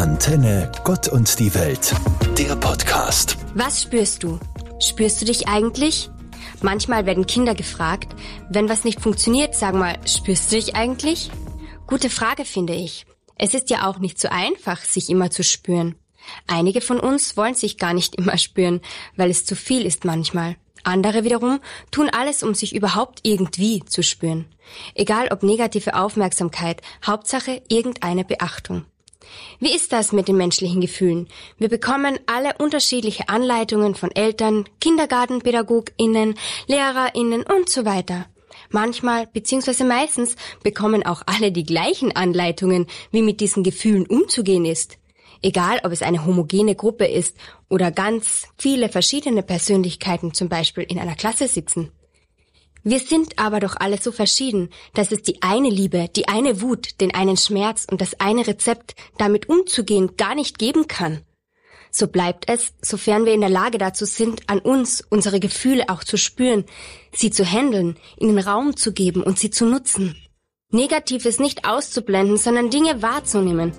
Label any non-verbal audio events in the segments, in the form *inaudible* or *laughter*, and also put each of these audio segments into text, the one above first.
Antenne Gott und die Welt, der Podcast. Was spürst du? Spürst du dich eigentlich? Manchmal werden Kinder gefragt, wenn was nicht funktioniert, sag mal, spürst du dich eigentlich? Gute Frage finde ich. Es ist ja auch nicht so einfach, sich immer zu spüren. Einige von uns wollen sich gar nicht *laughs* immer spüren, weil es zu viel ist manchmal. Andere wiederum tun alles, um sich überhaupt irgendwie zu spüren. Egal ob negative Aufmerksamkeit, Hauptsache irgendeine Beachtung. Wie ist das mit den menschlichen Gefühlen? Wir bekommen alle unterschiedliche Anleitungen von Eltern, Kindergartenpädagoginnen, Lehrerinnen und so weiter. Manchmal bzw. meistens bekommen auch alle die gleichen Anleitungen, wie mit diesen Gefühlen umzugehen ist. Egal, ob es eine homogene Gruppe ist oder ganz viele verschiedene Persönlichkeiten zum Beispiel in einer Klasse sitzen. Wir sind aber doch alle so verschieden, dass es die eine Liebe, die eine Wut, den einen Schmerz und das eine Rezept, damit umzugehen, gar nicht geben kann. So bleibt es, sofern wir in der Lage dazu sind, an uns unsere Gefühle auch zu spüren, sie zu handeln, ihnen Raum zu geben und sie zu nutzen. Negatives nicht auszublenden, sondern Dinge wahrzunehmen.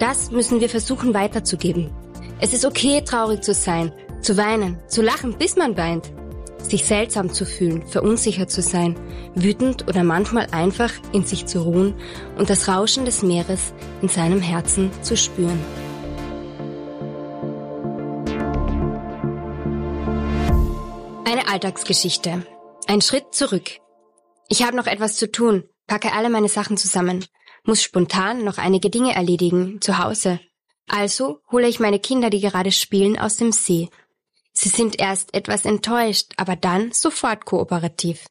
Das müssen wir versuchen weiterzugeben. Es ist okay, traurig zu sein, zu weinen, zu lachen, bis man weint sich seltsam zu fühlen, verunsichert zu sein, wütend oder manchmal einfach in sich zu ruhen und das Rauschen des Meeres in seinem Herzen zu spüren. Eine Alltagsgeschichte. Ein Schritt zurück. Ich habe noch etwas zu tun, packe alle meine Sachen zusammen, muss spontan noch einige Dinge erledigen, zu Hause. Also hole ich meine Kinder, die gerade spielen, aus dem See Sie sind erst etwas enttäuscht, aber dann sofort kooperativ.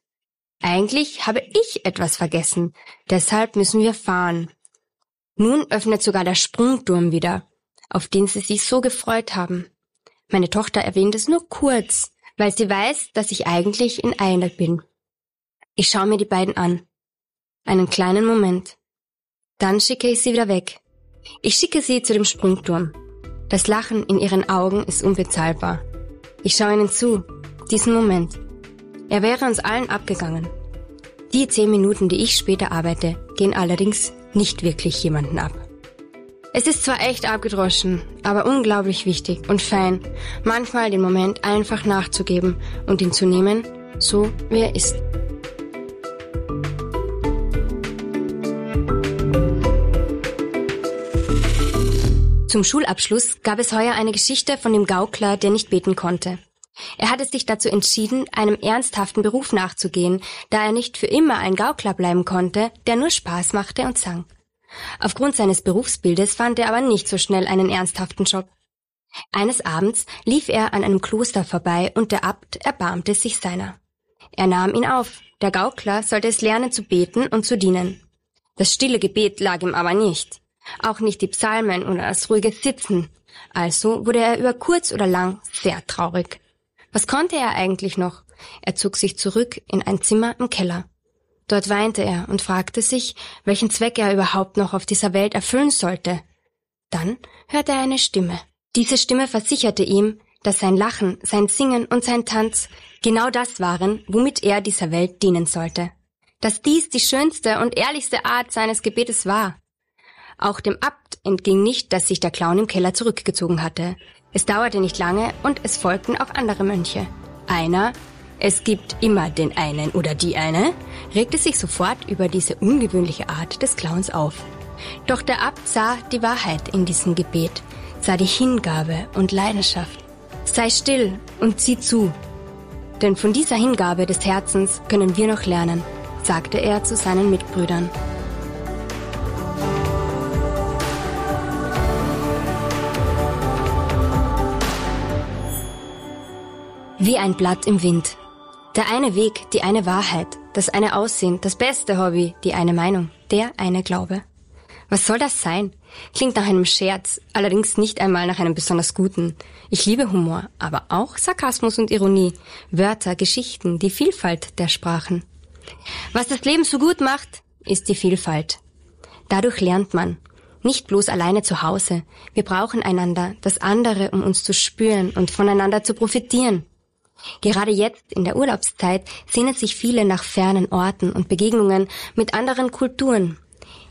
Eigentlich habe ich etwas vergessen, deshalb müssen wir fahren. Nun öffnet sogar der Sprungturm wieder, auf den sie sich so gefreut haben. Meine Tochter erwähnt es nur kurz, weil sie weiß, dass ich eigentlich in Eile bin. Ich schaue mir die beiden an. Einen kleinen Moment. Dann schicke ich sie wieder weg. Ich schicke sie zu dem Sprungturm. Das Lachen in ihren Augen ist unbezahlbar. Ich schaue ihnen zu, diesen Moment. Er wäre uns allen abgegangen. Die zehn Minuten, die ich später arbeite, gehen allerdings nicht wirklich jemanden ab. Es ist zwar echt abgedroschen, aber unglaublich wichtig und fein, manchmal den Moment einfach nachzugeben und ihn zu nehmen, so wie er ist. Zum Schulabschluss gab es heuer eine Geschichte von dem Gaukler, der nicht beten konnte. Er hatte sich dazu entschieden, einem ernsthaften Beruf nachzugehen, da er nicht für immer ein Gaukler bleiben konnte, der nur Spaß machte und sang. Aufgrund seines Berufsbildes fand er aber nicht so schnell einen ernsthaften Job. Eines Abends lief er an einem Kloster vorbei und der Abt erbarmte sich seiner. Er nahm ihn auf. Der Gaukler sollte es lernen zu beten und zu dienen. Das stille Gebet lag ihm aber nicht auch nicht die Psalmen oder das ruhige Sitzen. Also wurde er über kurz oder lang sehr traurig. Was konnte er eigentlich noch? Er zog sich zurück in ein Zimmer im Keller. Dort weinte er und fragte sich, welchen Zweck er überhaupt noch auf dieser Welt erfüllen sollte. Dann hörte er eine Stimme. Diese Stimme versicherte ihm, dass sein Lachen, sein Singen und sein Tanz genau das waren, womit er dieser Welt dienen sollte. Dass dies die schönste und ehrlichste Art seines Gebetes war. Auch dem Abt entging nicht, dass sich der Clown im Keller zurückgezogen hatte. Es dauerte nicht lange und es folgten auch andere Mönche. Einer, es gibt immer den einen oder die eine, regte sich sofort über diese ungewöhnliche Art des Clowns auf. Doch der Abt sah die Wahrheit in diesem Gebet, sah die Hingabe und Leidenschaft. Sei still und sieh zu. Denn von dieser Hingabe des Herzens können wir noch lernen, sagte er zu seinen Mitbrüdern. Wie ein Blatt im Wind. Der eine Weg, die eine Wahrheit, das eine Aussehen, das beste Hobby, die eine Meinung, der eine Glaube. Was soll das sein? Klingt nach einem Scherz, allerdings nicht einmal nach einem besonders guten. Ich liebe Humor, aber auch Sarkasmus und Ironie, Wörter, Geschichten, die Vielfalt der Sprachen. Was das Leben so gut macht, ist die Vielfalt. Dadurch lernt man. Nicht bloß alleine zu Hause. Wir brauchen einander, das andere, um uns zu spüren und voneinander zu profitieren. Gerade jetzt in der Urlaubszeit sehnen sich viele nach fernen Orten und Begegnungen mit anderen Kulturen.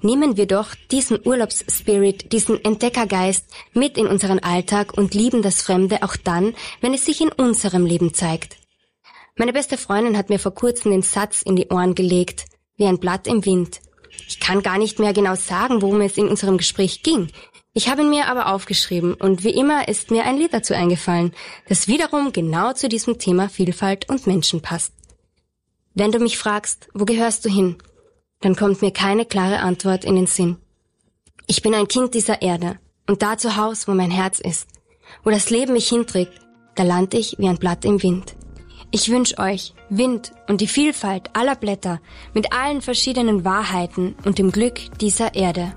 Nehmen wir doch diesen Urlaubsspirit, diesen Entdeckergeist mit in unseren Alltag und lieben das Fremde auch dann, wenn es sich in unserem Leben zeigt. Meine beste Freundin hat mir vor kurzem den Satz in die Ohren gelegt, wie ein Blatt im Wind. Ich kann gar nicht mehr genau sagen, worum es in unserem Gespräch ging. Ich habe ihn mir aber aufgeschrieben und wie immer ist mir ein Lied dazu eingefallen, das wiederum genau zu diesem Thema Vielfalt und Menschen passt. Wenn du mich fragst, wo gehörst du hin, dann kommt mir keine klare Antwort in den Sinn. Ich bin ein Kind dieser Erde und da zu Haus, wo mein Herz ist, wo das Leben mich hinträgt, da lande ich wie ein Blatt im Wind. Ich wünsche euch Wind und die Vielfalt aller Blätter mit allen verschiedenen Wahrheiten und dem Glück dieser Erde.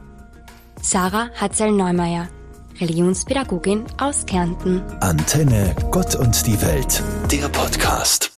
Sarah Hatzel-Neumeier, Religionspädagogin aus Kärnten. Antenne Gott und die Welt, der Podcast.